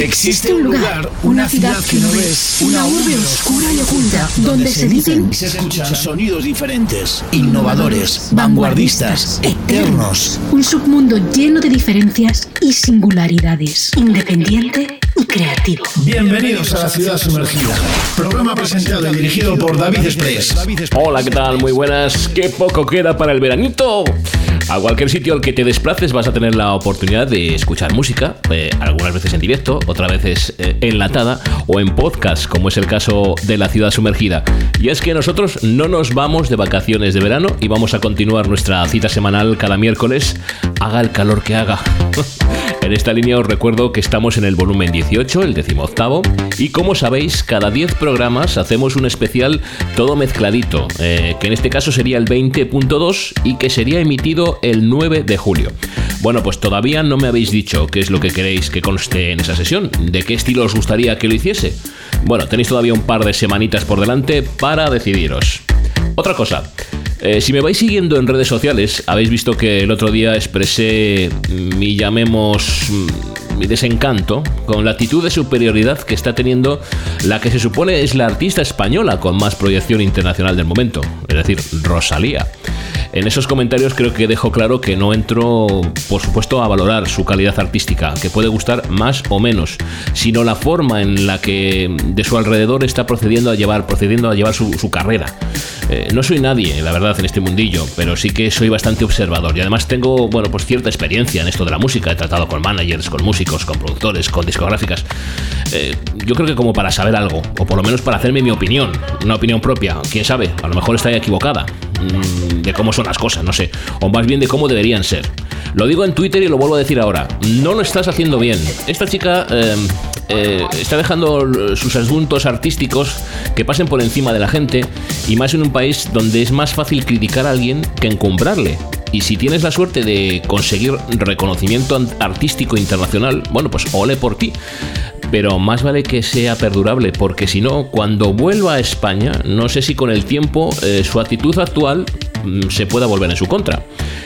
Existe un lugar, una ciudad que no ves, una urbe oscura y oculta, donde se dicen y se escuchan sonidos diferentes, innovadores, vanguardistas, eternos. Un submundo lleno de diferencias y singularidades, independiente creativo. Bienvenidos a la ciudad sumergida. Programa presentado y dirigido por David Express. Hola, ¿qué tal? Muy buenas. ¿Qué poco queda para el veranito? A cualquier sitio al que te desplaces vas a tener la oportunidad de escuchar música, eh, algunas veces en directo, otras veces eh, enlatada o en podcast, como es el caso de la ciudad sumergida. Y es que nosotros no nos vamos de vacaciones de verano y vamos a continuar nuestra cita semanal cada miércoles, haga el calor que haga. En esta línea os recuerdo que estamos en el volumen 18, el decimoctavo, y como sabéis, cada 10 programas hacemos un especial todo mezcladito, eh, que en este caso sería el 20.2 y que sería emitido el 9 de julio. Bueno, pues todavía no me habéis dicho qué es lo que queréis que conste en esa sesión, de qué estilo os gustaría que lo hiciese. Bueno, tenéis todavía un par de semanitas por delante para decidiros. Otra cosa, eh, si me vais siguiendo en redes sociales, habéis visto que el otro día expresé mi llamemos mm, mi desencanto con la actitud de superioridad que está teniendo la que se supone es la artista española con más proyección internacional del momento, es decir, Rosalía. En esos comentarios creo que dejo claro que no entro, por supuesto, a valorar su calidad artística, que puede gustar más o menos, sino la forma en la que de su alrededor está procediendo a llevar, procediendo a llevar su, carrera. Eh, no soy nadie, la verdad, en este mundillo, pero sí que soy bastante observador y además tengo, bueno, pues cierta experiencia en esto de la música. He tratado con managers, con músicos, con productores, con discográficas. Eh, yo creo que como para saber algo, o por lo menos para hacerme mi opinión, una opinión propia, quién sabe, a lo mejor está equivocada. Mm, de cómo son las cosas, no sé, o más bien de cómo deberían ser. Lo digo en Twitter y lo vuelvo a decir ahora, no lo estás haciendo bien. Esta chica eh, eh, está dejando sus asuntos artísticos que pasen por encima de la gente y más en un país donde es más fácil criticar a alguien que encumbrarle. Y si tienes la suerte de conseguir reconocimiento artístico internacional, bueno, pues ole por ti pero más vale que sea perdurable, porque si no, cuando vuelva a España, no sé si con el tiempo eh, su actitud actual mm, se pueda volver en su contra.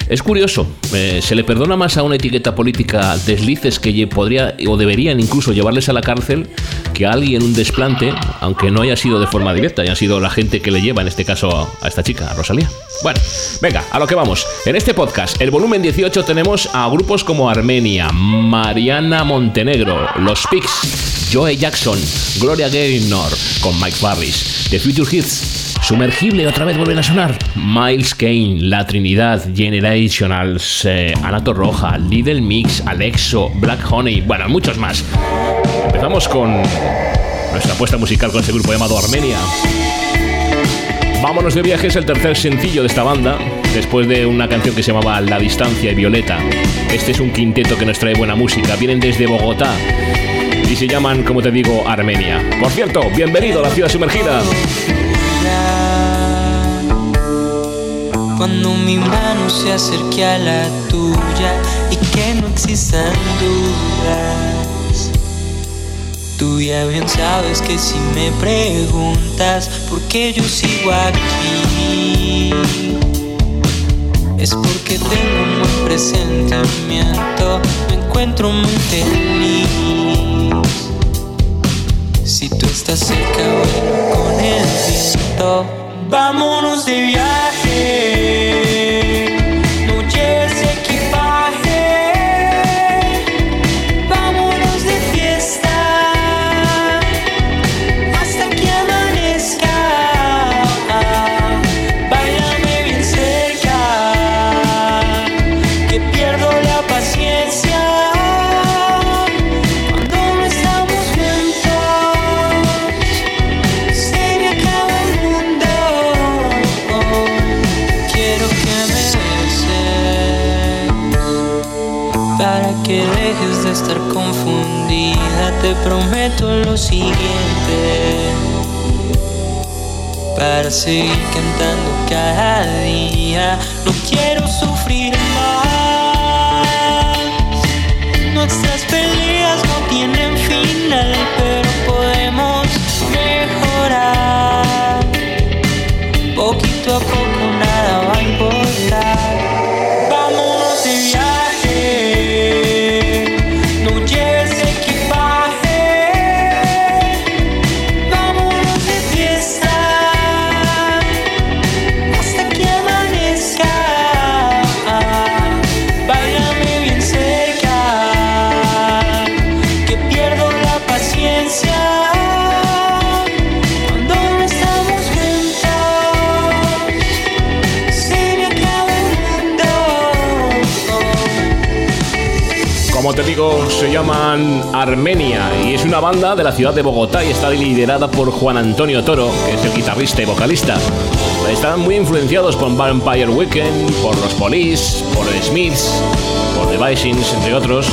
Es curioso, eh, se le perdona más a una etiqueta política deslices que podría o deberían incluso llevarles a la cárcel que a alguien un desplante, aunque no haya sido de forma directa, haya sido la gente que le lleva, en este caso a esta chica, a Rosalía. Bueno, venga, a lo que vamos. En este podcast, el volumen 18, tenemos a grupos como Armenia, Mariana Montenegro, Los Pigs, Joe Jackson, Gloria Gaynor, con Mike Farris, The Future Hits, Sumergible, otra vez vuelven a sonar. Miles Kane, La Trinidad, Generationals, eh, Anato Roja, Lidl Mix, Alexo, Black Honey, bueno, muchos más. Empezamos con nuestra apuesta musical con este grupo llamado Armenia. Vámonos de viaje es el tercer sencillo de esta banda, después de una canción que se llamaba La Distancia y Violeta. Este es un quinteto que nos trae buena música, vienen desde Bogotá y se llaman, como te digo, Armenia. Por cierto, bienvenido a la ciudad sumergida. Cuando mi mano se acerque a la tuya y que no existan dudas Tú ya bien sabes que si me preguntas por qué yo sigo aquí, es porque tengo un buen presentimiento, me encuentro muy feliz. Si tú estás cerca, bueno, con el viento, vámonos de viaje. Seguir cantando cada día, no quiero sufrir se llaman Armenia y es una banda de la ciudad de Bogotá y está liderada por Juan Antonio Toro, que es el guitarrista y vocalista. Están muy influenciados por Vampire Weekend, por los Police, por Smiths, por The Visings, entre otros.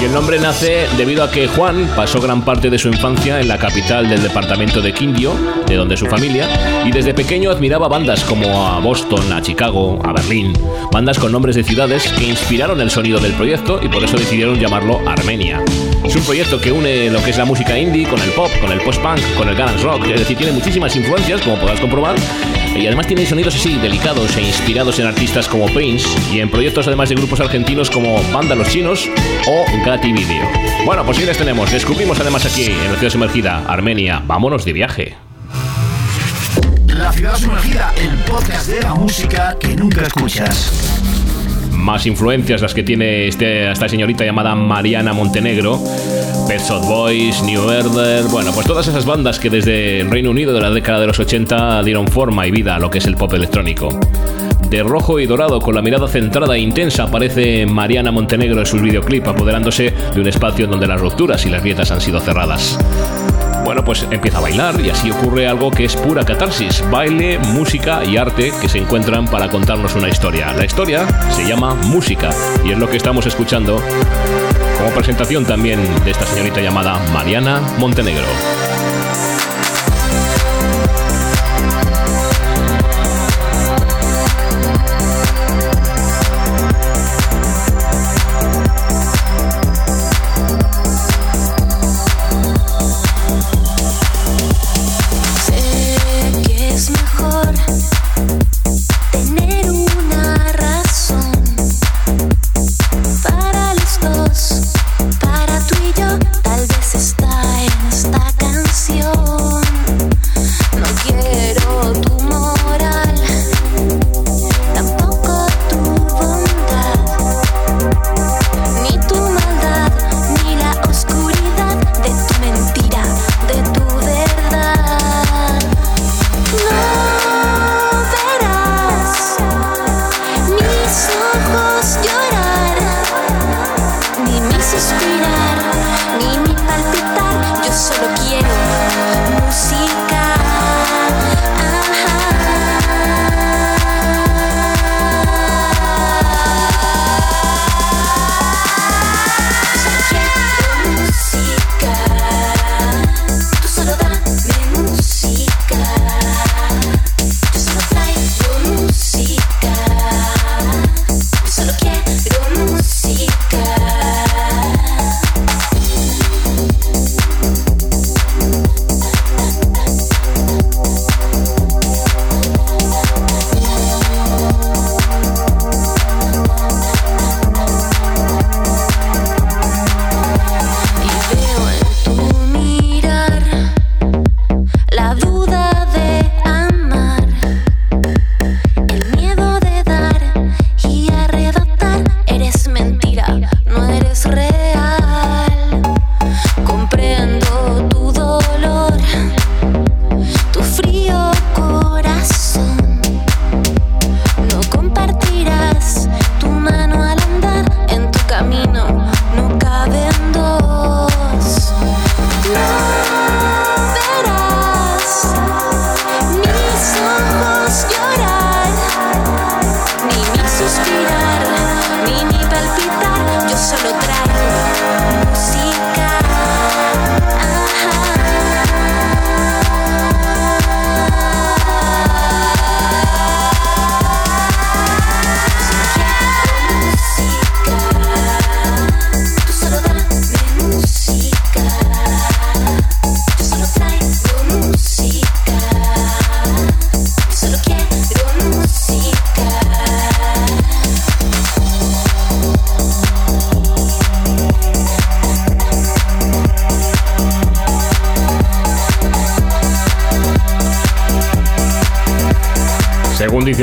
Y el nombre nace debido a que Juan pasó gran parte de su infancia en la capital del departamento de Quindio, de donde su familia, y desde pequeño admiraba bandas como a Boston, a Chicago, a Berlín, bandas con nombres de ciudades que inspiraron el sonido del proyecto y por eso decidieron llamarlo Armenia. Es un proyecto que une lo que es la música indie con el pop, con el post-punk, con el garage rock, es decir, tiene muchísimas influencias, como podrás comprobar, y además tiene sonidos así delicados e inspirados en artistas como Pains y en proyectos además de grupos argentinos como Banda Los Chinos o Gatti Video. Bueno, pues sí les tenemos. Descubrimos además aquí en la ciudad sumergida, Armenia. Vámonos de viaje. La ciudad sumergida, el podcast de la música que nunca escuchas más influencias las que tiene este, esta señorita llamada Mariana Montenegro. Pet Shop Boys, New Order, bueno, pues todas esas bandas que desde Reino Unido de la década de los 80 dieron forma y vida a lo que es el pop electrónico. De rojo y dorado, con la mirada centrada e intensa, aparece Mariana Montenegro en su videoclip, apoderándose de un espacio donde las rupturas y las grietas han sido cerradas. Bueno, pues empieza a bailar y así ocurre algo que es pura catarsis, baile, música y arte que se encuentran para contarnos una historia. La historia se llama música y es lo que estamos escuchando presentación también de esta señorita llamada Mariana Montenegro.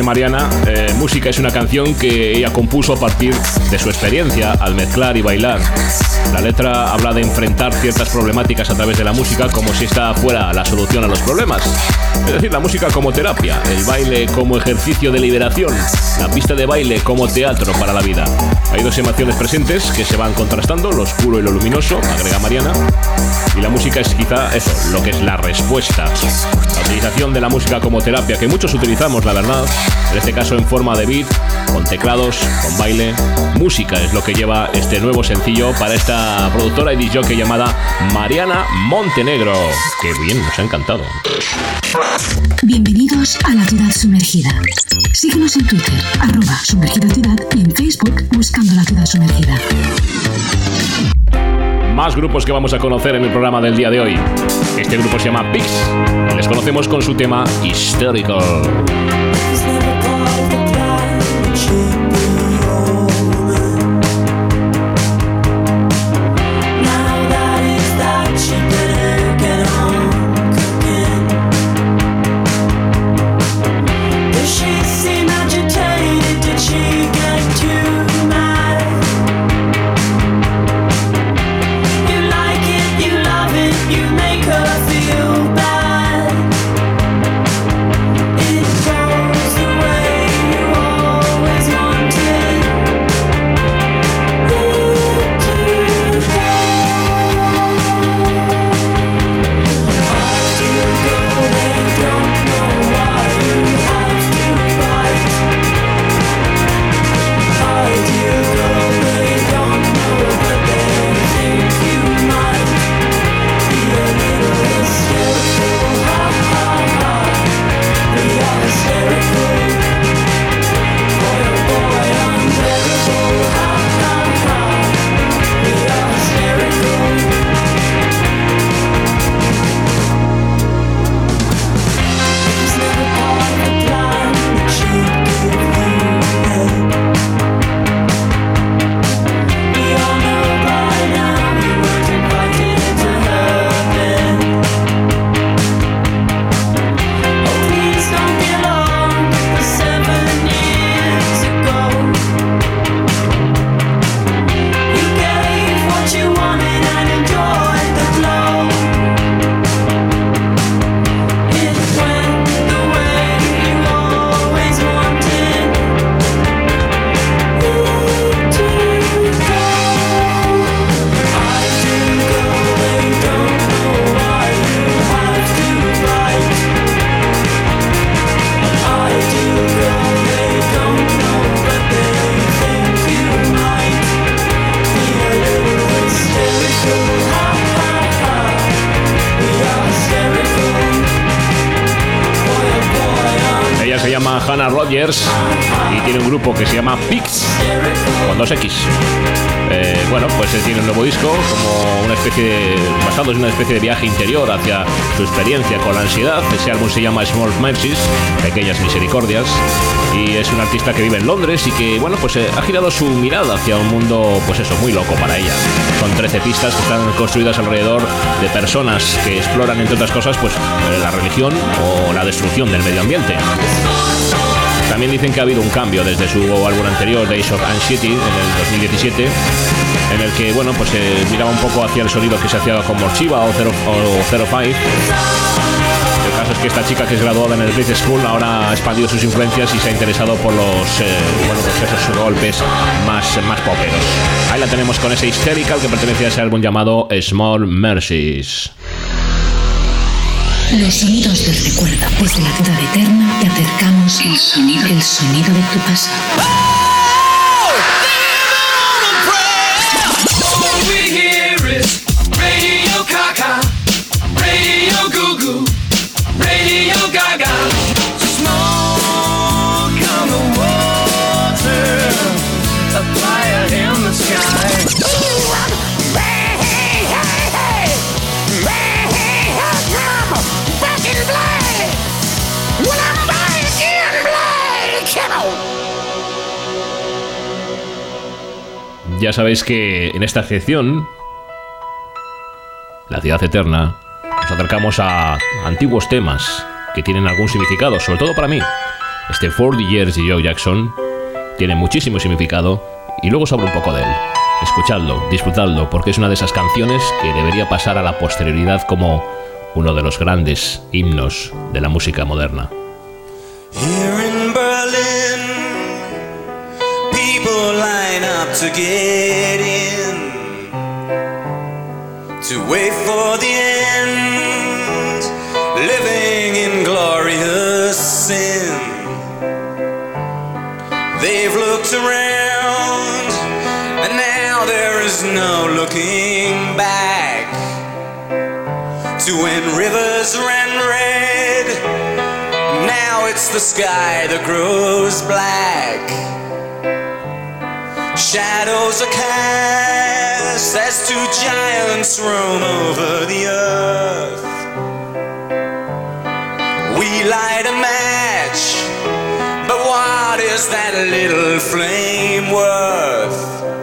Mariana, eh, música es una canción que ella compuso a partir de su experiencia al mezclar y bailar. La letra habla de enfrentar ciertas problemáticas a través de la música como si esta fuera la solución a los problemas. Es decir, la música como terapia, el baile como ejercicio de liberación, la pista de baile como teatro para la vida. Hay dos emociones presentes que se van contrastando, lo oscuro y lo luminoso, agrega Mariana. Y la música es quizá eso, lo que es la respuesta. Utilización de la música como terapia, que muchos utilizamos, la verdad, en este caso en forma de beat, con teclados, con baile. Música es lo que lleva este nuevo sencillo para esta productora y DJ llamada Mariana Montenegro. Que bien, nos ha encantado. Bienvenidos a la ciudad sumergida. Síguenos en Twitter, arroba sumergida y en Facebook buscando la ciudad sumergida. Más grupos que vamos a conocer en el programa del día de hoy. Este grupo se llama Pix. Les conocemos con su tema Hysterical. Y tiene un grupo que se llama Pix con dos X. Eh, bueno, pues tiene un nuevo disco como una especie de, basado en una especie de viaje interior hacia su experiencia con la ansiedad. Ese álbum se llama Small Mercies, Pequeñas Misericordias, y es un artista que vive en Londres y que, bueno, pues eh, ha girado su mirada hacia un mundo, pues eso, muy loco para ella. Son 13 pistas que están construidas alrededor de personas que exploran, entre otras cosas, pues eh, la religión o la destrucción del medio ambiente. También dicen que ha habido un cambio desde su álbum anterior, Days of Anxiety, en el 2017, en el que bueno, pues se miraba un poco hacia el sonido que se hacía con Morchiva o Zero, o Zero Five. El caso es que esta chica que es graduada en el Blitz School ahora ha expandido sus influencias y se ha interesado por los eh, bueno, pues esos golpes más, más poperos. Ahí la tenemos con ese Hysterical que pertenece a ese álbum llamado Small Mercies. Los sonidos del recuerdo. Desde la ciudad eterna te acercamos el sonido, el sonido de tu pasado. Ya sabéis que en esta sección, La Ciudad Eterna, nos acercamos a antiguos temas que tienen algún significado, sobre todo para mí. Este 40 Years de Joe Jackson tiene muchísimo significado y luego os hablo un poco de él. escuchadlo, disfrutadlo, porque es una de esas canciones que debería pasar a la posterioridad como uno de los grandes himnos de la música moderna. Line up to get in, to wait for the end, living in glorious sin. They've looked around, and now there is no looking back to when rivers ran red. Now it's the sky that grows black. Shadows are cast as two giants roam over the earth. We light a match, but what is that little flame worth?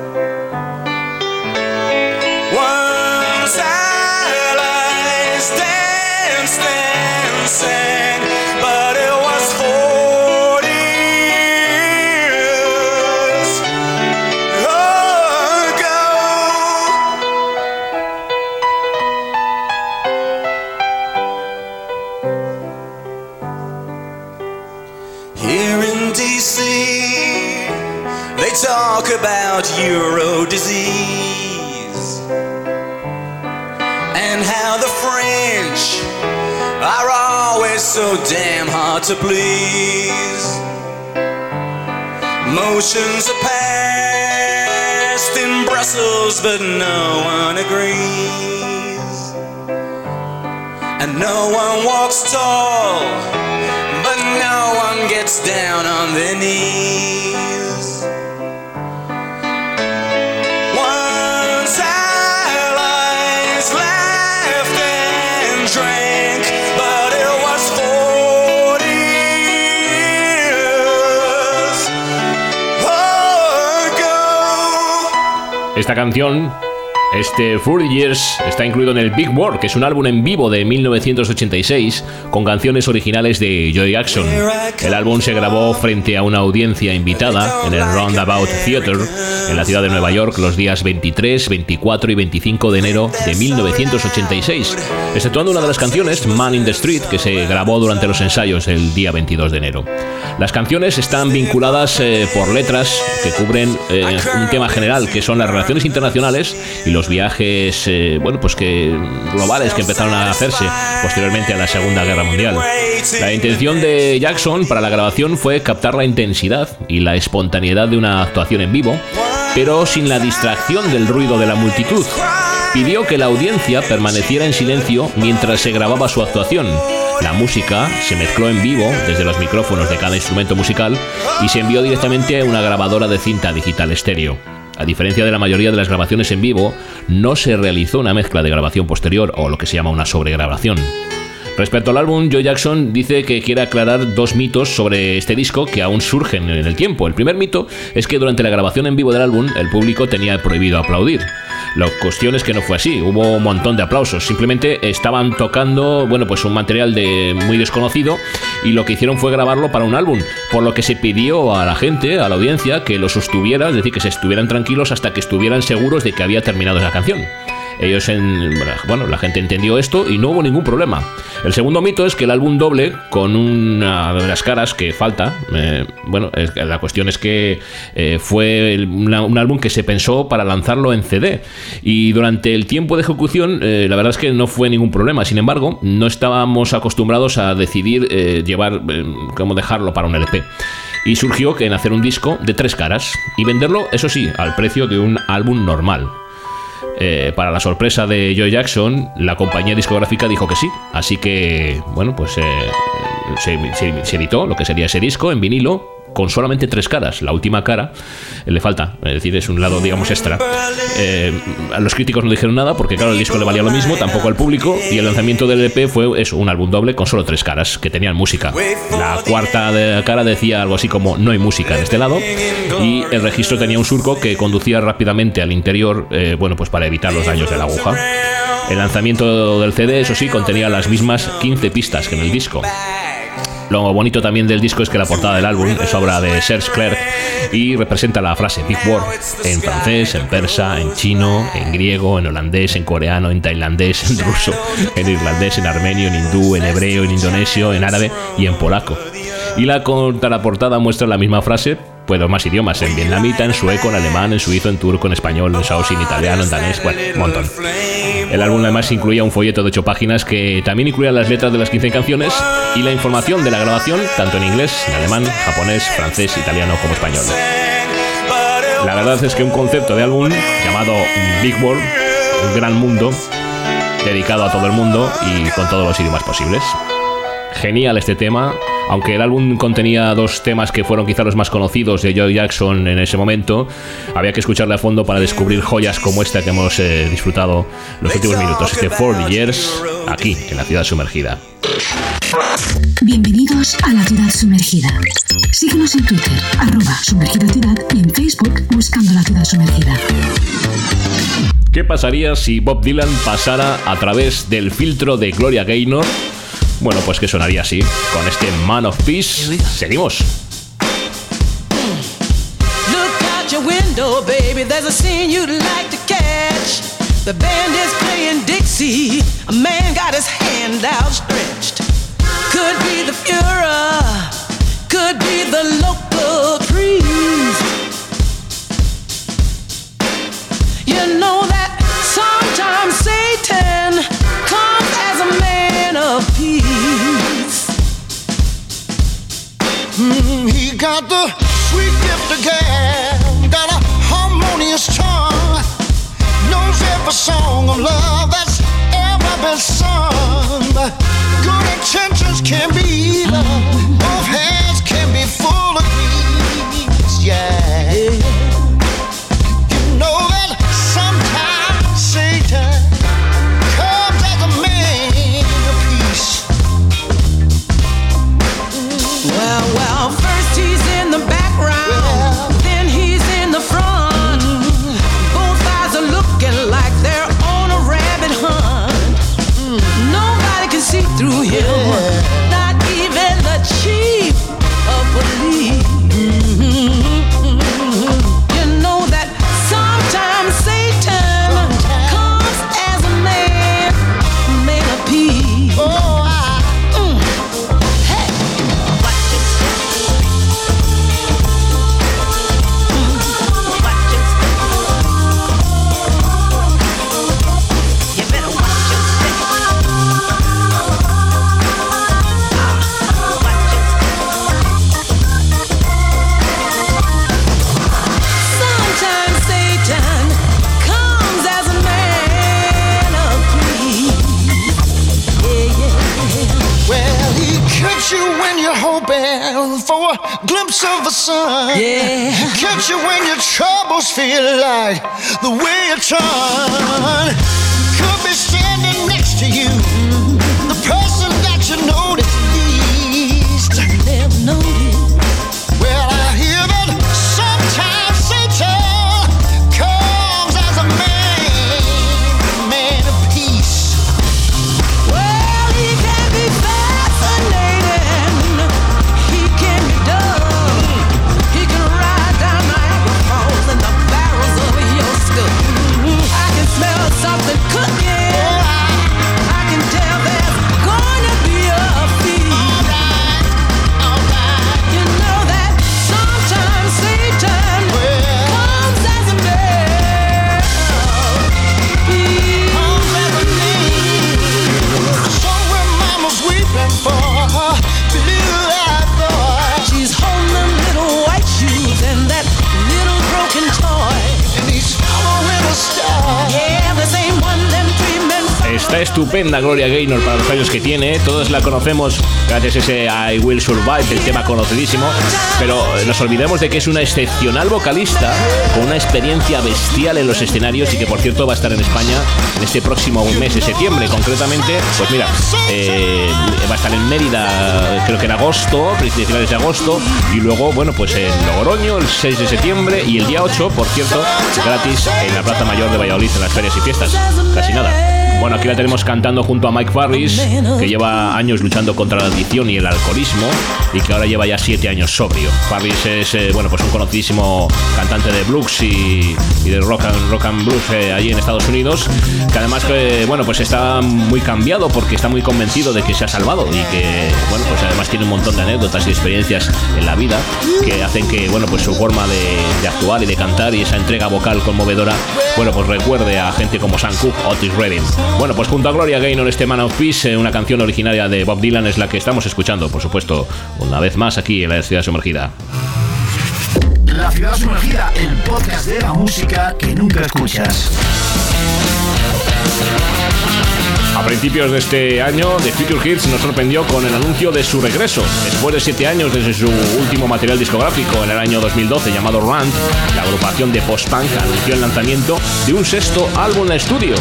About Euro disease and how the French are always so damn hard to please. Motions are passed in Brussels, but no one agrees. And no one walks tall, but no one gets down on their knees. Esta canción, este 40 Years, está incluido en el Big World, que es un álbum en vivo de 1986 con canciones originales de Joy Jackson. El álbum se grabó frente a una audiencia invitada en el Roundabout Theater en la ciudad de Nueva York los días 23, 24 y 25 de enero de 1986, exceptuando una de las canciones, Man in the Street, que se grabó durante los ensayos el día 22 de enero. Las canciones están vinculadas eh, por letras que cubren eh, un tema general, que son las relaciones internacionales y los viajes, eh, bueno, pues que globales que empezaron a hacerse posteriormente a la Segunda Guerra Mundial. La intención de Jackson para la grabación fue captar la intensidad y la espontaneidad de una actuación en vivo, pero sin la distracción del ruido de la multitud. Pidió que la audiencia permaneciera en silencio mientras se grababa su actuación. La música se mezcló en vivo desde los micrófonos de cada instrumento musical y se envió directamente a una grabadora de cinta digital estéreo. A diferencia de la mayoría de las grabaciones en vivo, no se realizó una mezcla de grabación posterior o lo que se llama una sobregrabación. Respecto al álbum, Joe Jackson dice que quiere aclarar dos mitos sobre este disco que aún surgen en el tiempo. El primer mito es que durante la grabación en vivo del álbum el público tenía prohibido aplaudir. La cuestión es que no fue así, hubo un montón de aplausos, simplemente estaban tocando, bueno, pues un material de muy desconocido y lo que hicieron fue grabarlo para un álbum, por lo que se pidió a la gente, a la audiencia, que lo sostuviera, es decir, que se estuvieran tranquilos hasta que estuvieran seguros de que había terminado esa canción. Ellos, en, bueno, la gente entendió esto y no hubo ningún problema. El segundo mito es que el álbum doble, con una de las caras que falta, eh, bueno, la cuestión es que eh, fue un álbum que se pensó para lanzarlo en CD y durante el tiempo de ejecución, eh, la verdad es que no fue ningún problema. Sin embargo, no estábamos acostumbrados a decidir llevar, cómo dejarlo para un LP. Y surgió que en hacer un disco de tres caras y venderlo, eso sí, al precio de un álbum normal. Eh, para la sorpresa de Joe Jackson, la compañía discográfica dijo que sí. Así que, bueno, pues eh, se, se- se editó lo que sería ese disco en vinilo con solamente tres caras. La última cara eh, le falta, es decir, es un lado, digamos, extra. Eh, los críticos no dijeron nada porque, claro, el disco le valía lo mismo, tampoco al público. Y el lanzamiento del EP fue eso, un álbum doble con solo tres caras que tenían música. La cuarta cara decía algo así como no hay música en este lado. Y el registro tenía un surco que conducía rápidamente al interior, eh, bueno, pues para evitar los daños de la aguja. El lanzamiento del CD, eso sí, contenía las mismas 15 pistas que en el disco. Lo bonito también del disco es que la portada del álbum es obra de Serge Clerc y representa la frase Big War en francés, en persa, en chino, en griego, en holandés, en coreano, en tailandés, en ruso, en irlandés, en armenio, en hindú, en hebreo, en indonesio, en árabe y en polaco. Y la contraportada muestra la misma frase, pues más idiomas, en vietnamita, en sueco, en alemán, en suizo, en turco, en español, en saosin, italiano, en danés, bueno, un montón. El álbum además incluía un folleto de 8 páginas que también incluía las letras de las 15 canciones y la información de la grabación, tanto en inglés, en alemán, japonés, francés, italiano como español. La verdad es que un concepto de álbum llamado Big World, un gran mundo, dedicado a todo el mundo y con todos los idiomas posibles. Genial este tema, aunque el álbum contenía dos temas que fueron quizá los más conocidos de Joe Jackson en ese momento, había que escucharle a fondo para descubrir joyas como esta que hemos eh, disfrutado los últimos minutos, este 4 Years, aquí, en la ciudad sumergida. Bienvenidos a la ciudad sumergida. Síguenos en Twitter, arroba sumergida ciudad y en Facebook buscando la ciudad sumergida. ¿Qué pasaría si Bob Dylan pasara a través del filtro de Gloria Gaynor? Bueno, pues que sonaría así, con este Man of Peace. Seguimos. Look out your window, baby. There's a scene you'd like to catch. The band is playing Dixie. A man got his hand outstretched. Could be the Fuhrer. Could be the local priest. You know that sometimes Satan comes as a man got the sweet gift of gab, got a harmonious tongue, knows every song of love that's ever been sung. Good intentions can be evil, both hands can be full of grease. Yeah. You Estupenda Gloria Gaynor para los años que tiene. Todos la conocemos gracias a ese I Will Survive, el tema conocidísimo. Pero eh, nos olvidemos de que es una excepcional vocalista con una experiencia bestial en los escenarios y que, por cierto, va a estar en España en este próximo mes de septiembre. Concretamente, pues mira, eh, va a estar en Mérida, creo que en agosto, finales de agosto. Y luego, bueno, pues en Logroño el 6 de septiembre y el día 8, por cierto, gratis en la Plaza Mayor de Valladolid en las ferias y fiestas. Casi nada. Bueno, aquí la tenemos cantando junto a Mike Farris, que lleva años luchando contra la adicción y el alcoholismo y que ahora lleva ya siete años sobrio. Farris es eh, bueno, pues un conocidísimo cantante de blues y, y de rock and, rock and blues eh, allí en Estados Unidos, que además que, bueno, pues está muy cambiado porque está muy convencido de que se ha salvado y que, bueno, pues además tiene un montón de anécdotas y experiencias en la vida que hacen que, bueno, pues su forma de, de actuar y de cantar y esa entrega vocal conmovedora, bueno, pues recuerde a gente como Sam Cooke, Otis Redding. Bueno, pues junto a Gloria Gaynor, este Man of Peace, eh, una canción originaria de Bob Dylan es la que estamos escuchando, por supuesto, una vez más aquí en la ciudad sumergida. La ciudad sumergida, el podcast de la música que nunca escuchas. A principios de este año, The Future Hits nos sorprendió con el anuncio de su regreso. Después de siete años desde su último material discográfico en el año 2012 llamado Rant, la agrupación de post-punk anunció el lanzamiento de un sexto álbum de estudio.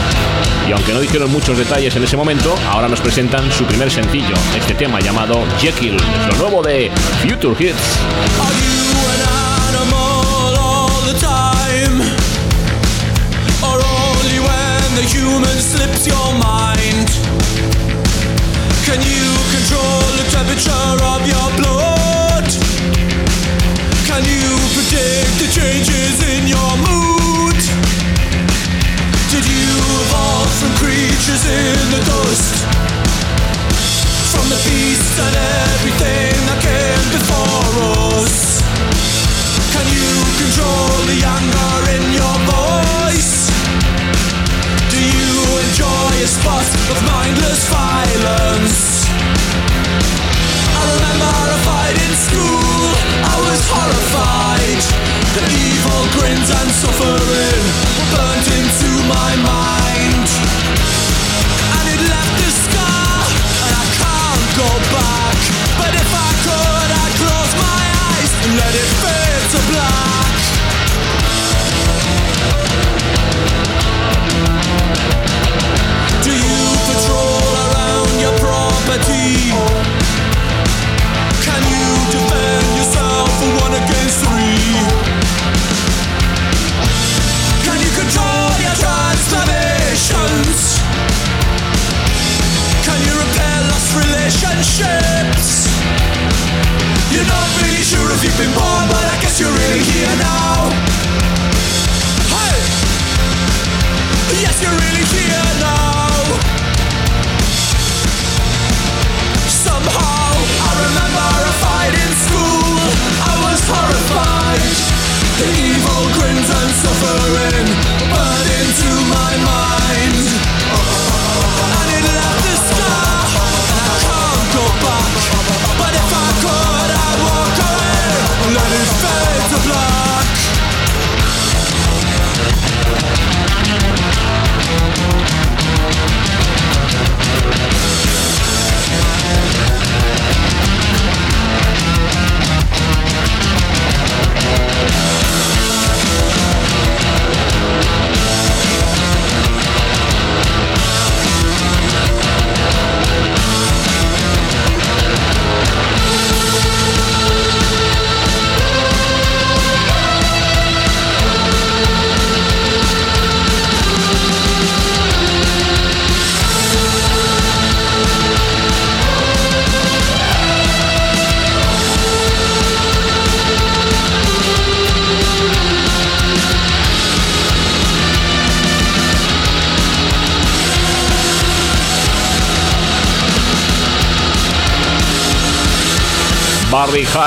Y aunque no dijeron muchos detalles en ese momento, ahora nos presentan su primer sencillo, este tema llamado Jekyll, lo nuevo de Future Hits. Human slips your mind? Can you control the temperature of your blood? Can you predict the changes in your mood? Did you evolve from creatures in the dust? From the beasts and everything that came before us? Can you control the anger in your spot of mindless violence? I remember a fight in school, I was horrified. The evil grins and suffering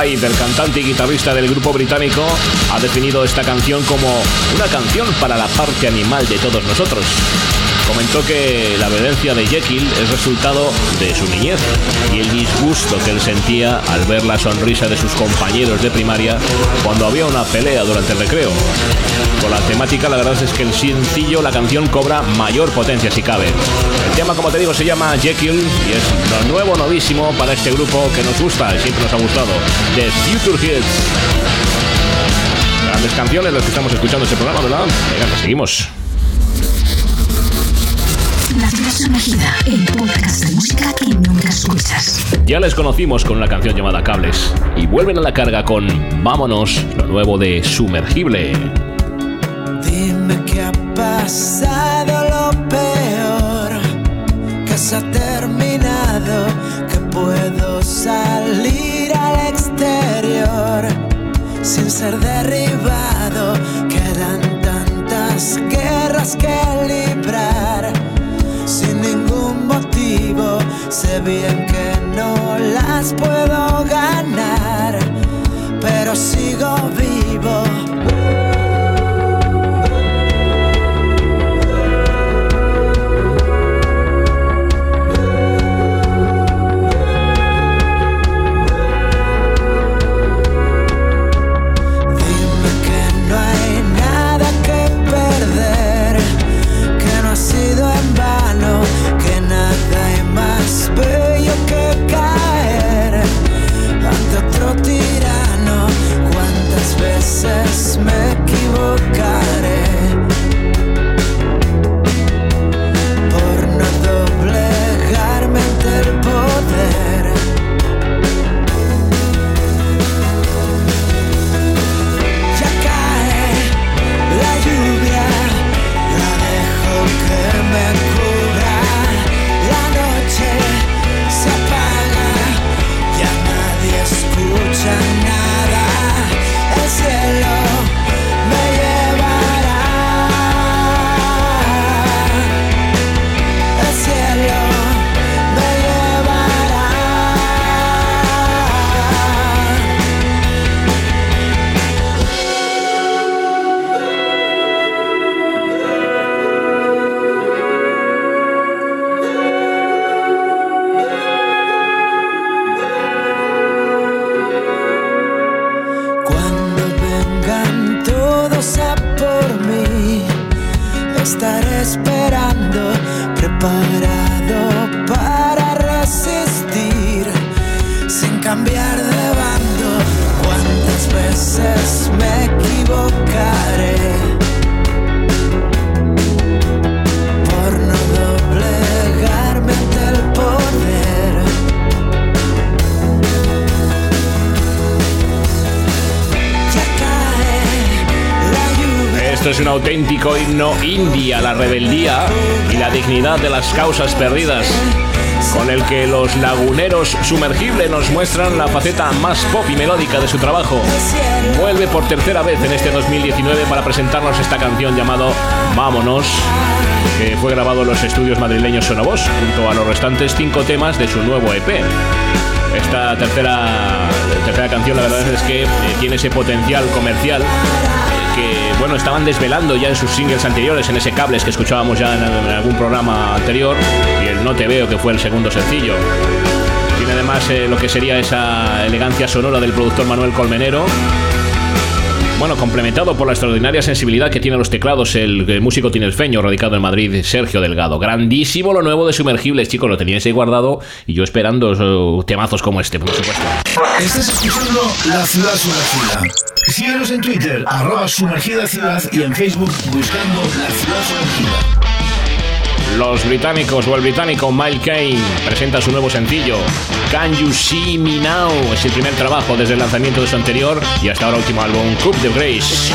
El cantante y guitarrista del grupo británico, ha definido esta canción como una canción para la parte animal de todos nosotros. Comentó que la violencia de Jekyll es resultado de su niñez y el disgusto que él sentía al ver la sonrisa de sus compañeros de primaria cuando había una pelea durante el recreo. Con la temática, la verdad es que el sencillo, la canción cobra mayor potencia si cabe. El tema, como te digo, se llama Jekyll y es lo nuevo, novísimo para este grupo que nos gusta y siempre nos ha gustado, de Future Hits. Grandes canciones las que estamos escuchando este programa, ¿verdad? Venga, pues seguimos. La Sonajida, el podcast de música que nunca escuchas. Ya les conocimos con la canción llamada Cables y vuelven a la carga con Vámonos, lo nuevo de Sumergible. Dime que ha pasado lo peor, que se ha terminado, que puedo salir al exterior sin ser derribado. Quedan tantas guerras que librar sin ningún motivo. Sé bien que no las puedo ganar, pero sigo vivo. Auténtico himno india, la rebeldía y la dignidad de las causas perdidas, con el que los laguneros sumergibles nos muestran la faceta más pop y melódica de su trabajo. Vuelve por tercera vez en este 2019 para presentarnos esta canción llamado Vámonos, que fue grabado en los estudios madrileños Sonovoz, junto a los restantes cinco temas de su nuevo EP. Esta tercera, tercera canción, la verdad es que tiene ese potencial comercial bueno, estaban desvelando ya en sus singles anteriores, en ese cables que escuchábamos ya en, algún programa anterior, y el No Te Veo, que fue el segundo sencillo. Tiene además eh, lo que sería esa elegancia sonora del productor Manuel Colmenero. Bueno, complementado por la extraordinaria sensibilidad que tiene los teclados el, el músico tinerfeño radicado en Madrid, Sergio Delgado. Grandísimo lo nuevo de Sumergibles, chicos, lo teníais ahí guardado y yo esperando eh, temazos como este, por supuesto. Estás escuchando La Ciudad Sumergida. Síguenos en Twitter, arroba sumergida ciudad y en Facebook buscando La Ciudad Sumergida. Los británicos o el británico Mile Kane presenta su nuevo sencillo Can You See Me Now. Es el primer trabajo desde el lanzamiento de su anterior y hasta ahora último álbum Cup de Grace.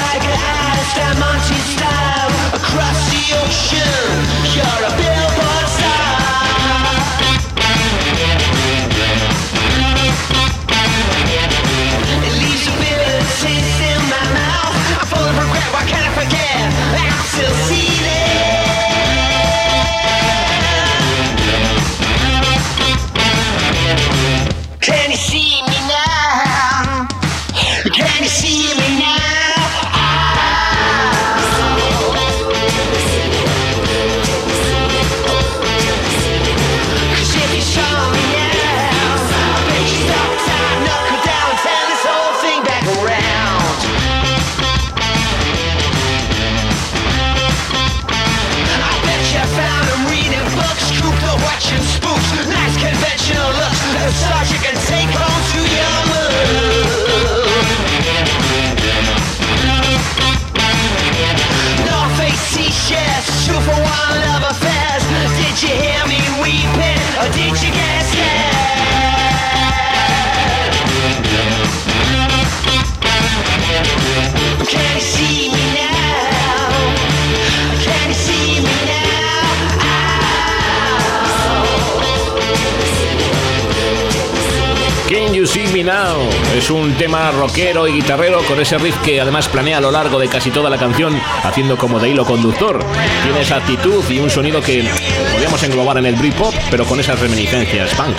Es un tema rockero y guitarrero con ese riff que además planea a lo largo de casi toda la canción, haciendo como de hilo conductor. Tiene esa actitud y un sonido que podríamos englobar en el Britpop, pero con esas reminiscencias punk.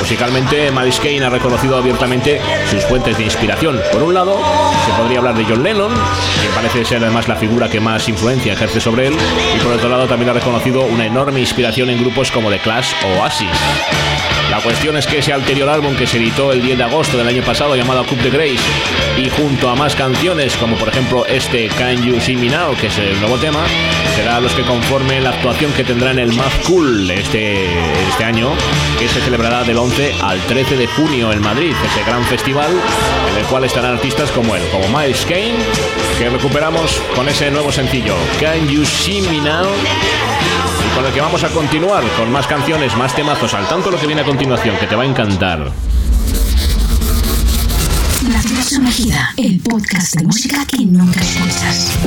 Musicalmente, Miles Kane ha reconocido abiertamente sus fuentes de inspiración. Por un lado, se podría hablar de John Lennon, que parece ser además la figura que más influencia ejerce sobre él, y por otro lado también ha reconocido una enorme inspiración en grupos como The Clash o Oasis. La cuestión es que ese anterior álbum que se editó el 10 de agosto del año pasado llamado Cup de Grace y junto a más canciones como por ejemplo este Can You See Me Now que es el nuevo tema será los que conformen la actuación que tendrá en el Mad Cool este, este año que se celebrará del 11 al 13 de junio en Madrid ese gran festival en el cual estarán artistas como él como Miles Kane que recuperamos con ese nuevo sencillo Can You See Me Now con el que vamos a continuar con más canciones, más temazos, al tanto lo que viene a continuación, que te va a encantar. La ciudad sumergida, el podcast de música que nunca escuchas.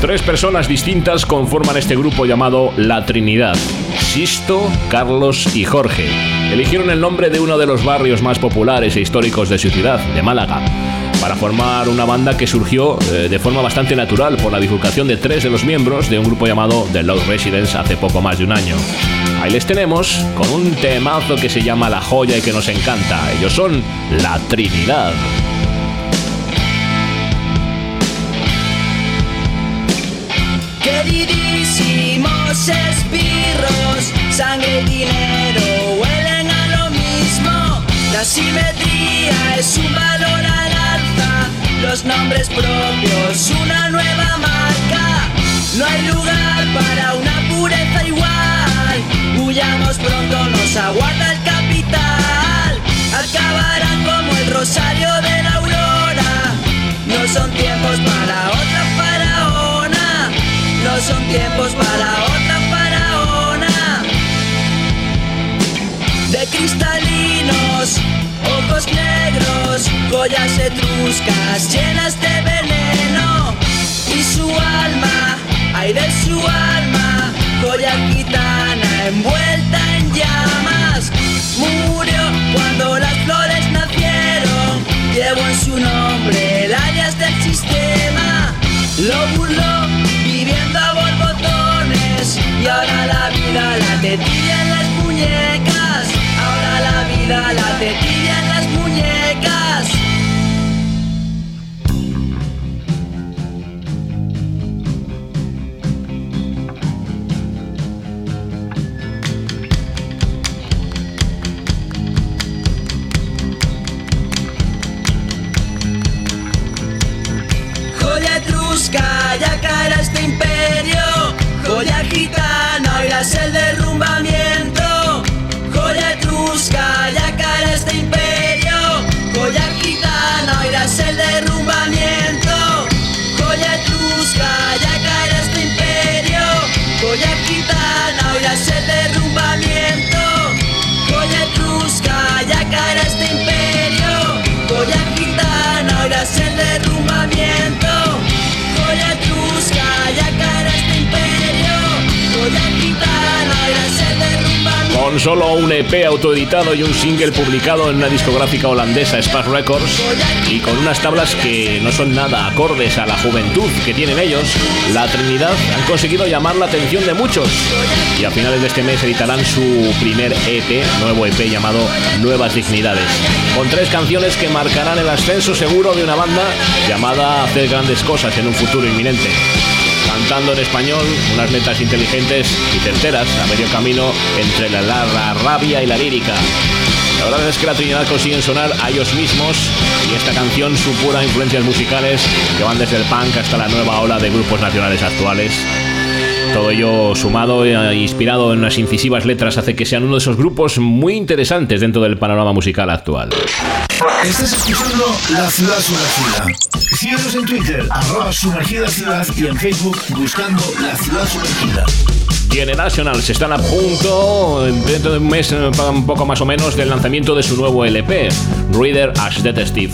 Tres personas distintas conforman este grupo llamado La Trinidad. Sisto, Carlos y Jorge. Eligieron el nombre de uno de los barrios más populares e históricos de su ciudad, de Málaga, para formar una banda que surgió eh, de forma bastante natural por la bifurcación de tres de los miembros de un grupo llamado The Low Residents hace poco más de un año. Ahí les tenemos con un temazo que se llama La Joya y que nos encanta. Ellos son La Trinidad. Queridísimos esbirros, sangre y dinero huelen a lo mismo. La simetría es un valor los nombres propios, una nueva marca. No hay lugar para una pureza igual. Huyamos pronto, nos aguarda el capital. Acabarán como el rosario de la aurora. No son tiempos para otra faraona. No son tiempos para otra etruscas llenas de veneno. Y su alma, aire su alma, joya gitana envuelta en llamas. Murió cuando las flores nacieron, llevó en su nombre el alias del sistema. Lo burló viviendo a borbotones y ahora la vida la tetilla en las muñecas. Ahora la vida la tetilla en las muñecas. Joya gitana, oirás el derrumbamiento. Joya etrusca, ya caerá este imperio. Joya gitana, oirás el derrumbamiento. Joya etrusca, ya caerá este imperio. Joya gitana, oirás el derrumbamiento. Joya etrusca, ya caerá este imperio. Joya gitana, oirás el derrumbamiento. Con solo un EP autoeditado y un single publicado en una discográfica holandesa, Spark Records, y con unas tablas que no son nada acordes a la juventud que tienen ellos, la Trinidad han conseguido llamar la atención de muchos. Y a finales de este mes editarán su primer EP, nuevo EP llamado Nuevas Dignidades, con tres canciones que marcarán el ascenso seguro de una banda llamada a hacer grandes cosas en un futuro inminente cantando en español unas letras inteligentes y certeras a medio camino entre la, la- la rabia y la lírica. La verdad es que la Trinidad consiguen sonar a ellos mismos y esta canción supura influencias musicales que van desde el punk hasta la nueva ola de grupos nacionales actuales. Todo ello sumado e inspirado en unas incisivas letras hace que sean uno de esos grupos muy interesantes dentro del panorama musical actual. Estás escuchando La Ciudad Sumergida. Síguenos en Twitter, arroba sumergida ciudad y en Facebook buscando La Ciudad Sumergida. Generationals están a punto, dentro de un mes, eh, un poco más o menos, del lanzamiento de su nuevo LP, Reader as Detective.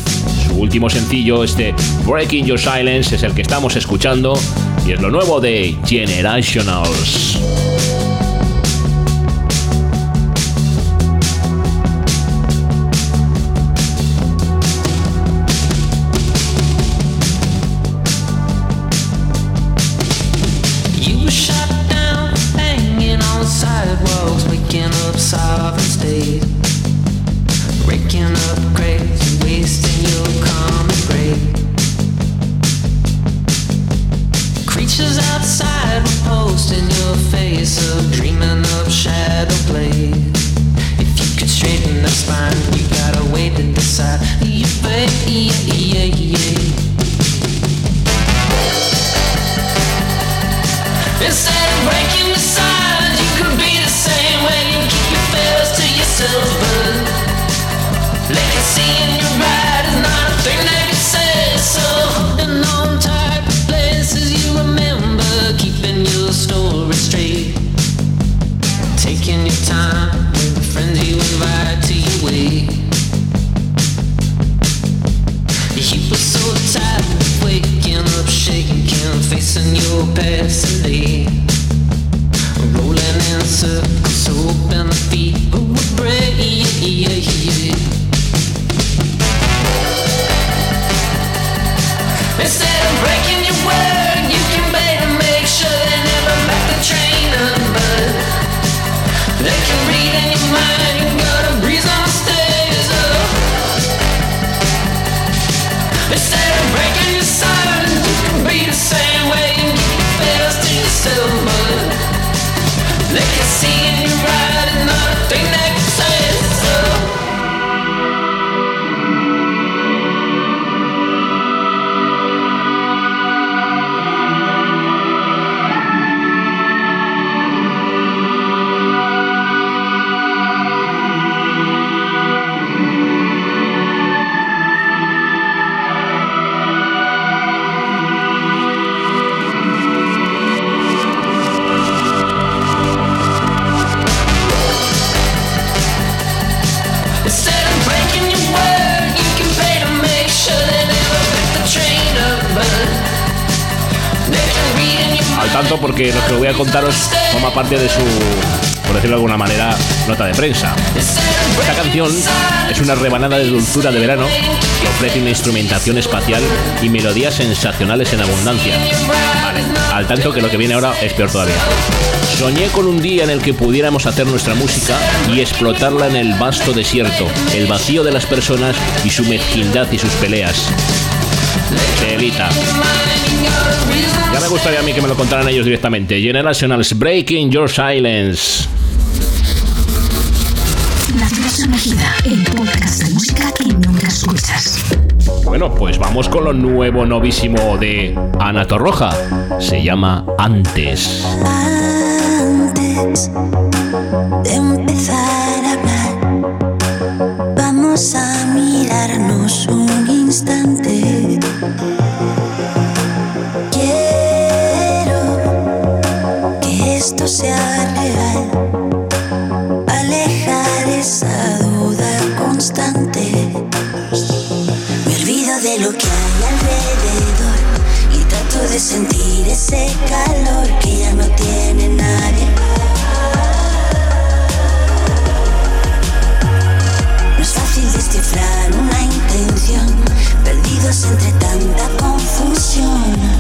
Su último sencillo, este Breaking Your Silence, es el que estamos escuchando y es lo nuevo de Generationals. de verano que ofrece una instrumentación espacial y melodías sensacionales en abundancia. Vale, al tanto que lo que viene ahora es peor todavía. Soñé con un día en el que pudiéramos hacer nuestra música y explotarla en el vasto desierto, el vacío de las personas y su mezquindad y sus peleas. Telita. Ya me gustaría a mí que me lo contaran ellos directamente. Generationals Breaking Your Silence. Bueno, pues vamos con lo nuevo novísimo de Ana Torroja. Se llama Antes. Antes. ese calor que ya no tiene nadie. No es fácil descifrar una intención, perdidos entre tanta confusión.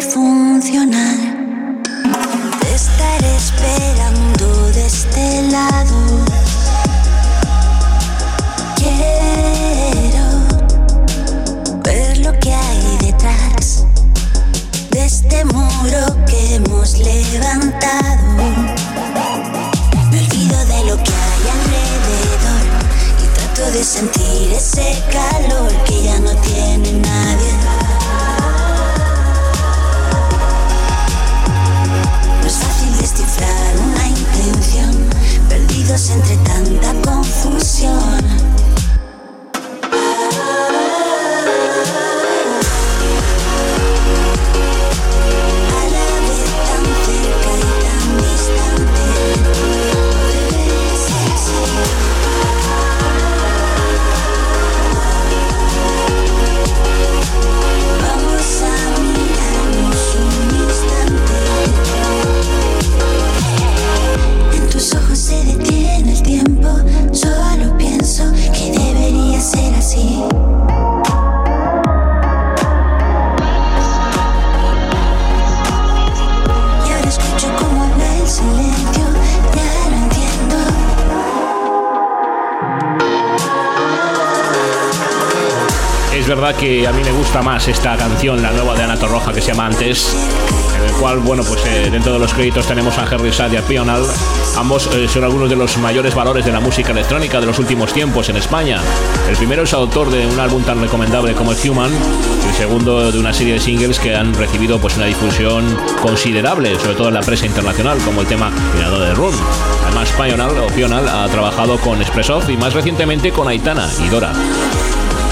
funcional. Gusta más esta canción, la nueva de Ana Torroja, que se llama Antes, en el cual, bueno, pues eh, dentro de los créditos tenemos a Harry Sad y a Pional. Ambos eh, son algunos de los mayores valores de la música electrónica de los últimos tiempos en España. El primero es autor de un álbum tan recomendable como el Human, el segundo de una serie de singles que han recibido pues una difusión considerable, sobre todo en la prensa internacional, como el tema Mirador de Run. Además, Pional, o Pional ha trabajado con Expressoft y más recientemente con Aitana y Dora.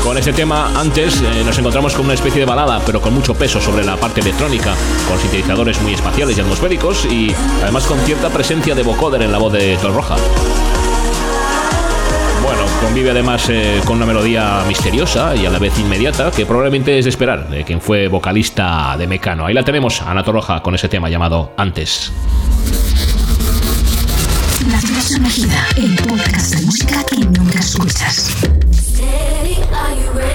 Con este tema antes eh, nos encontramos con una especie de balada, pero con mucho peso sobre la parte electrónica, con sintetizadores muy espaciales y atmosféricos y además con cierta presencia de vocoder en la voz de Torroja. Bueno, convive además eh, con una melodía misteriosa y a la vez inmediata, que probablemente es de esperar de quien fue vocalista de Mecano. Ahí la tenemos, Ana Torroja, con ese tema llamado Antes. La ciudad sumergida, el podcast de música que nunca escuchas. Ready?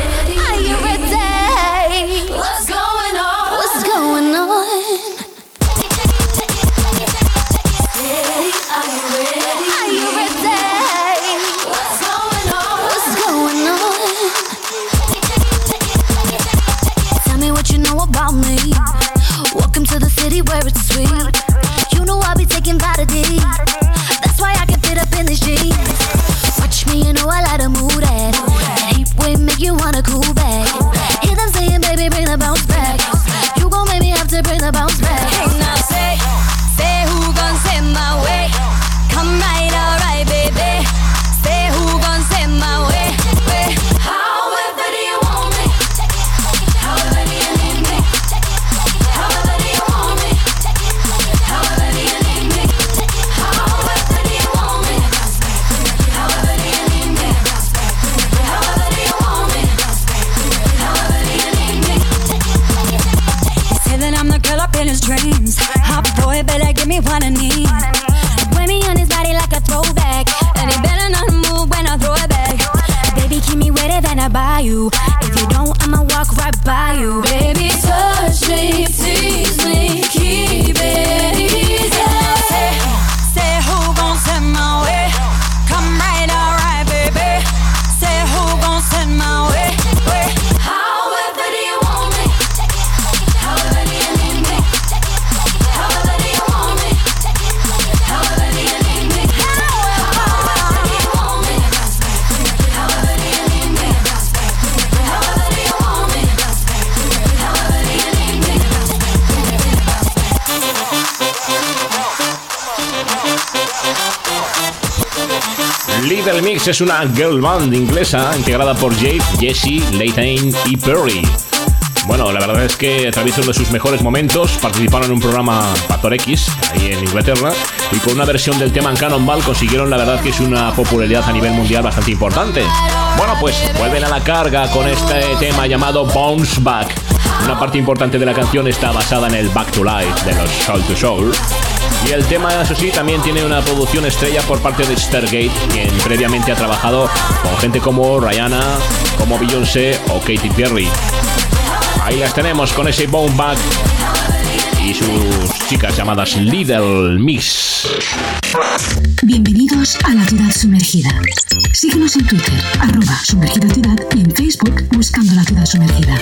Wanna cool you. Mix es una girl band inglesa integrada por Jade, Jessie, Leighton y Perry. Bueno, la verdad es que atraviesa uno de sus mejores momentos. Participaron en un programa Factor X, ahí en Inglaterra, y con una versión del tema en Cannonball consiguieron la verdad que es una popularidad a nivel mundial bastante importante. Bueno, pues vuelven a la carga con este tema llamado Bounce Back. Una parte importante de la canción está basada en el Back to Life de los Soul to Soul. Y el tema, eso sí, también tiene una producción estrella por parte de Stargate, quien previamente ha trabajado con gente como Rihanna, como Beyoncé o Katy Perry. Ahí las tenemos con ese Bone y sus chicas llamadas Little Mix. Bienvenidos a la ciudad sumergida. Síguenos en Twitter, arroba sumergida ciudad y en Facebook buscando la ciudad sumergida.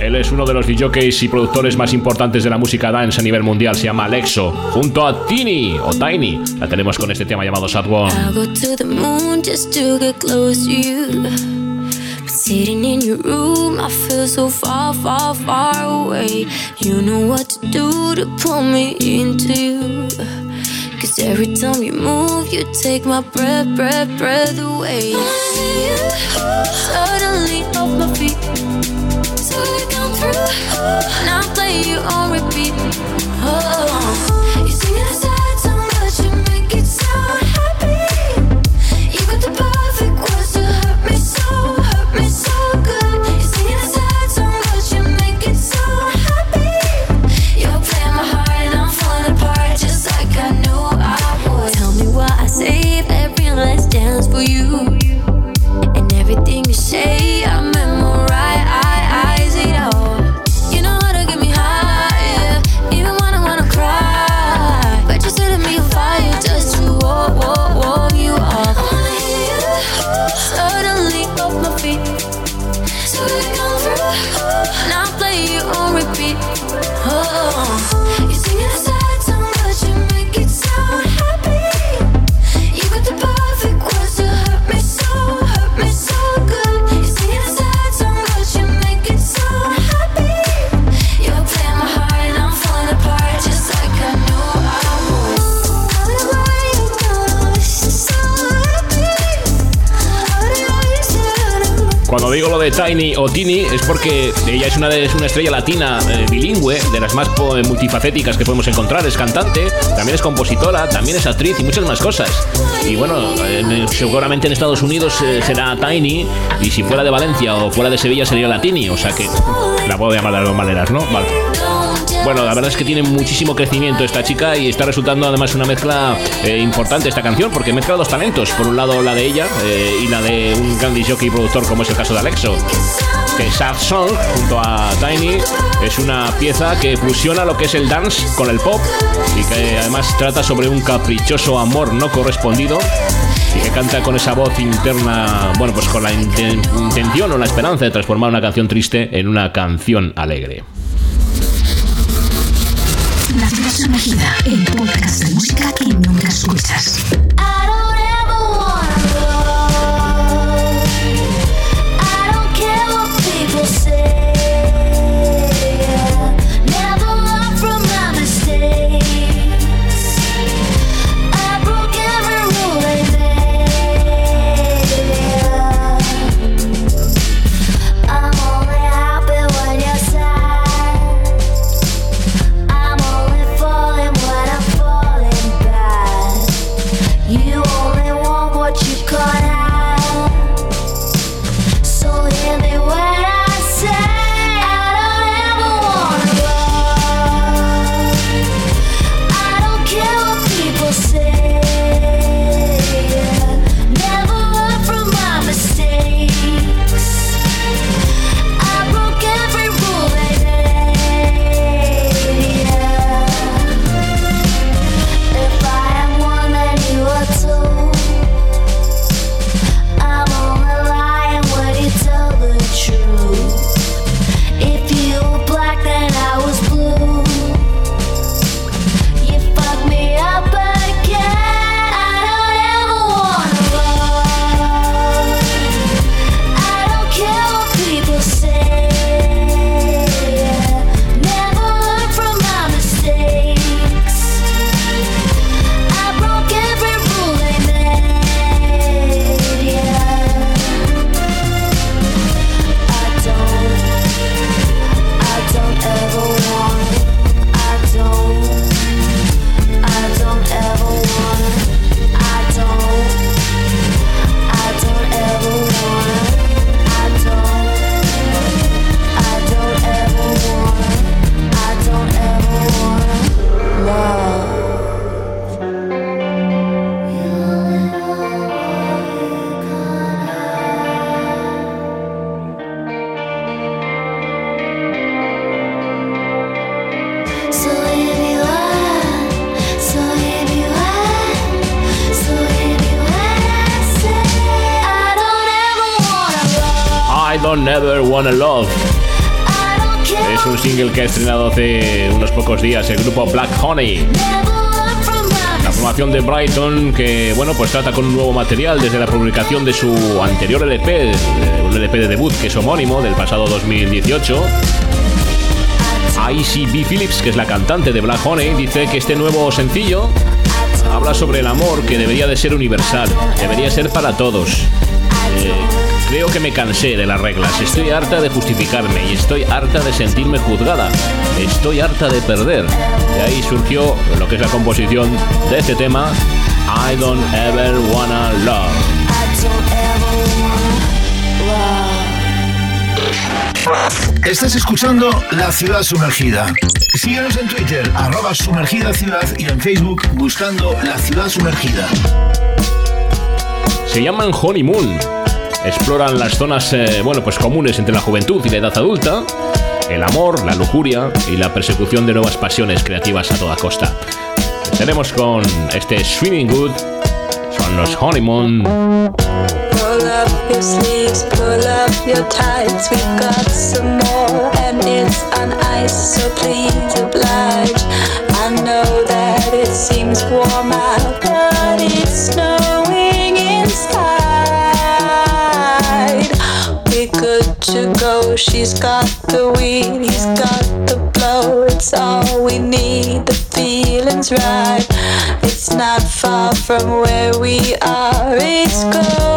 Él es uno de los DJs y productores más importantes de la música dance a nivel mundial. Se llama Alexo, junto a Tini o Tiny. La tenemos con este tema llamado Sad One. Sitting in your room, I feel so far, far, far away. You know what to do to pull me into you. Cause every time you move, you take my breath, breath, breath away. Suddenly off my feet. You come through, I play you on repeat. Oh, Tiny o Tini es porque ella es una, es una estrella latina eh, bilingüe, de las más po- multifacéticas que podemos encontrar. Es cantante, también es compositora, también es actriz y muchas más cosas. Y bueno, eh, seguramente en Estados Unidos eh, será Tiny y si fuera de Valencia o fuera de Sevilla sería la Tini. O sea que la puedo llamar de las dos maneras, ¿no? Vale. Bueno, la verdad es que tiene muchísimo crecimiento esta chica y está resultando además una mezcla eh, importante esta canción porque mezcla dos talentos. Por un lado la de ella eh, y la de un gran jockey productor como es el caso de Alexo. Que Sad Song junto a Tiny es una pieza que fusiona lo que es el dance con el pop y que además trata sobre un caprichoso amor no correspondido y que canta con esa voz interna, bueno, pues con la inten- intención o la esperanza de transformar una canción triste en una canción alegre. La ciudad sumergida, el podcast de música que nunca escuchas. I Love. Es un single que ha estrenado hace unos pocos días el grupo Black Honey. La formación de Brighton que, bueno, pues trata con un nuevo material desde la publicación de su anterior LP, eh, un LP de debut que es homónimo del pasado 2018. ICB Phillips, que es la cantante de Black Honey, dice que este nuevo sencillo habla sobre el amor que debería de ser universal, debería ser para todos. Eh, creo que me cansé de las reglas, estoy harta de justificarme y estoy harta de sentirme juzgada, estoy harta de perder. De ahí surgió lo que es la composición de este tema, I Don't Ever Wanna Love. Estás escuchando La Ciudad Sumergida. Síguenos en Twitter, arroba sumergida ciudad y en Facebook buscando La Ciudad Sumergida. Se llaman Honeymoon. Exploran las zonas, eh, bueno, pues comunes entre la juventud y la edad adulta, el amor, la lujuria y la persecución de nuevas pasiones creativas a toda costa. Tenemos con este Swimming Good, son los Honeymoon. Pull up your sleeves, pull up your tights. We've got some more, and it's on ice, so please got the weed, he's got the blow. It's all we need. The feeling's right. It's not far from where we are. It's going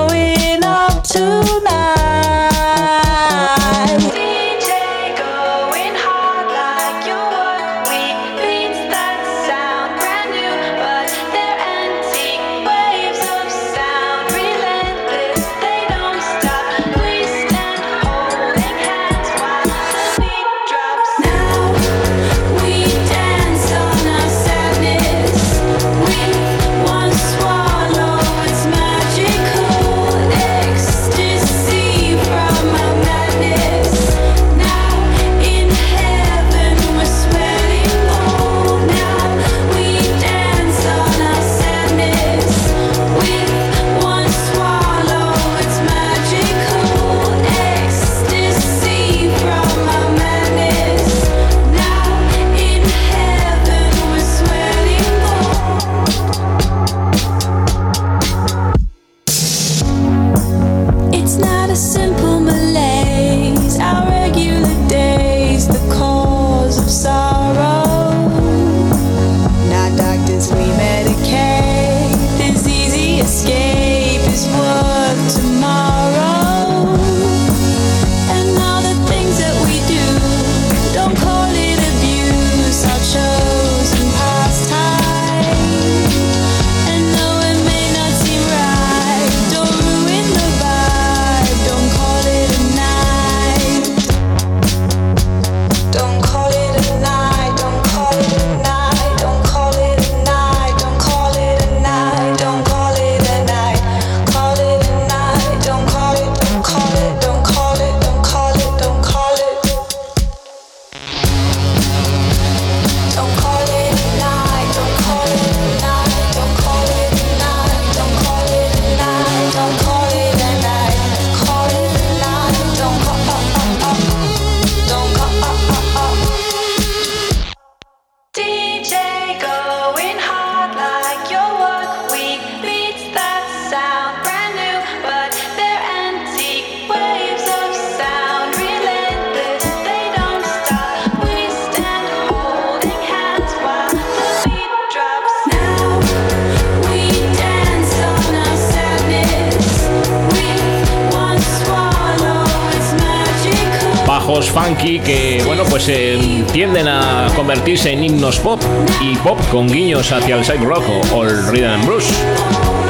con guiños hacia el side rock o, el rhythm and blues.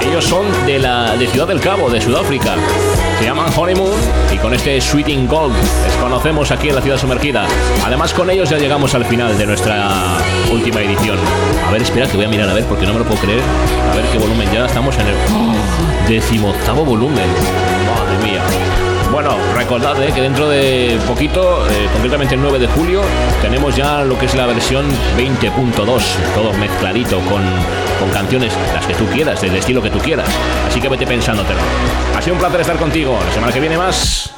Ellos son de la de Ciudad del Cabo, de Sudáfrica. Se llaman Honeymoon y con este Sweeting Gold les conocemos aquí en la ciudad sumergida. Además con ellos ya llegamos al final de nuestra última edición. A ver, espera que voy a mirar a ver porque no me lo puedo creer. A ver qué volumen ya estamos en el decimoctavo volumen. Madre mía. Bueno, recordad eh, que dentro de poquito, eh, concretamente el 9 de julio, tenemos ya lo que es la versión 20.2, todo mezcladito con, con canciones, las que tú quieras, del estilo que tú quieras. Así que vete pensándotelo. Ha sido un placer estar contigo. La semana que viene más.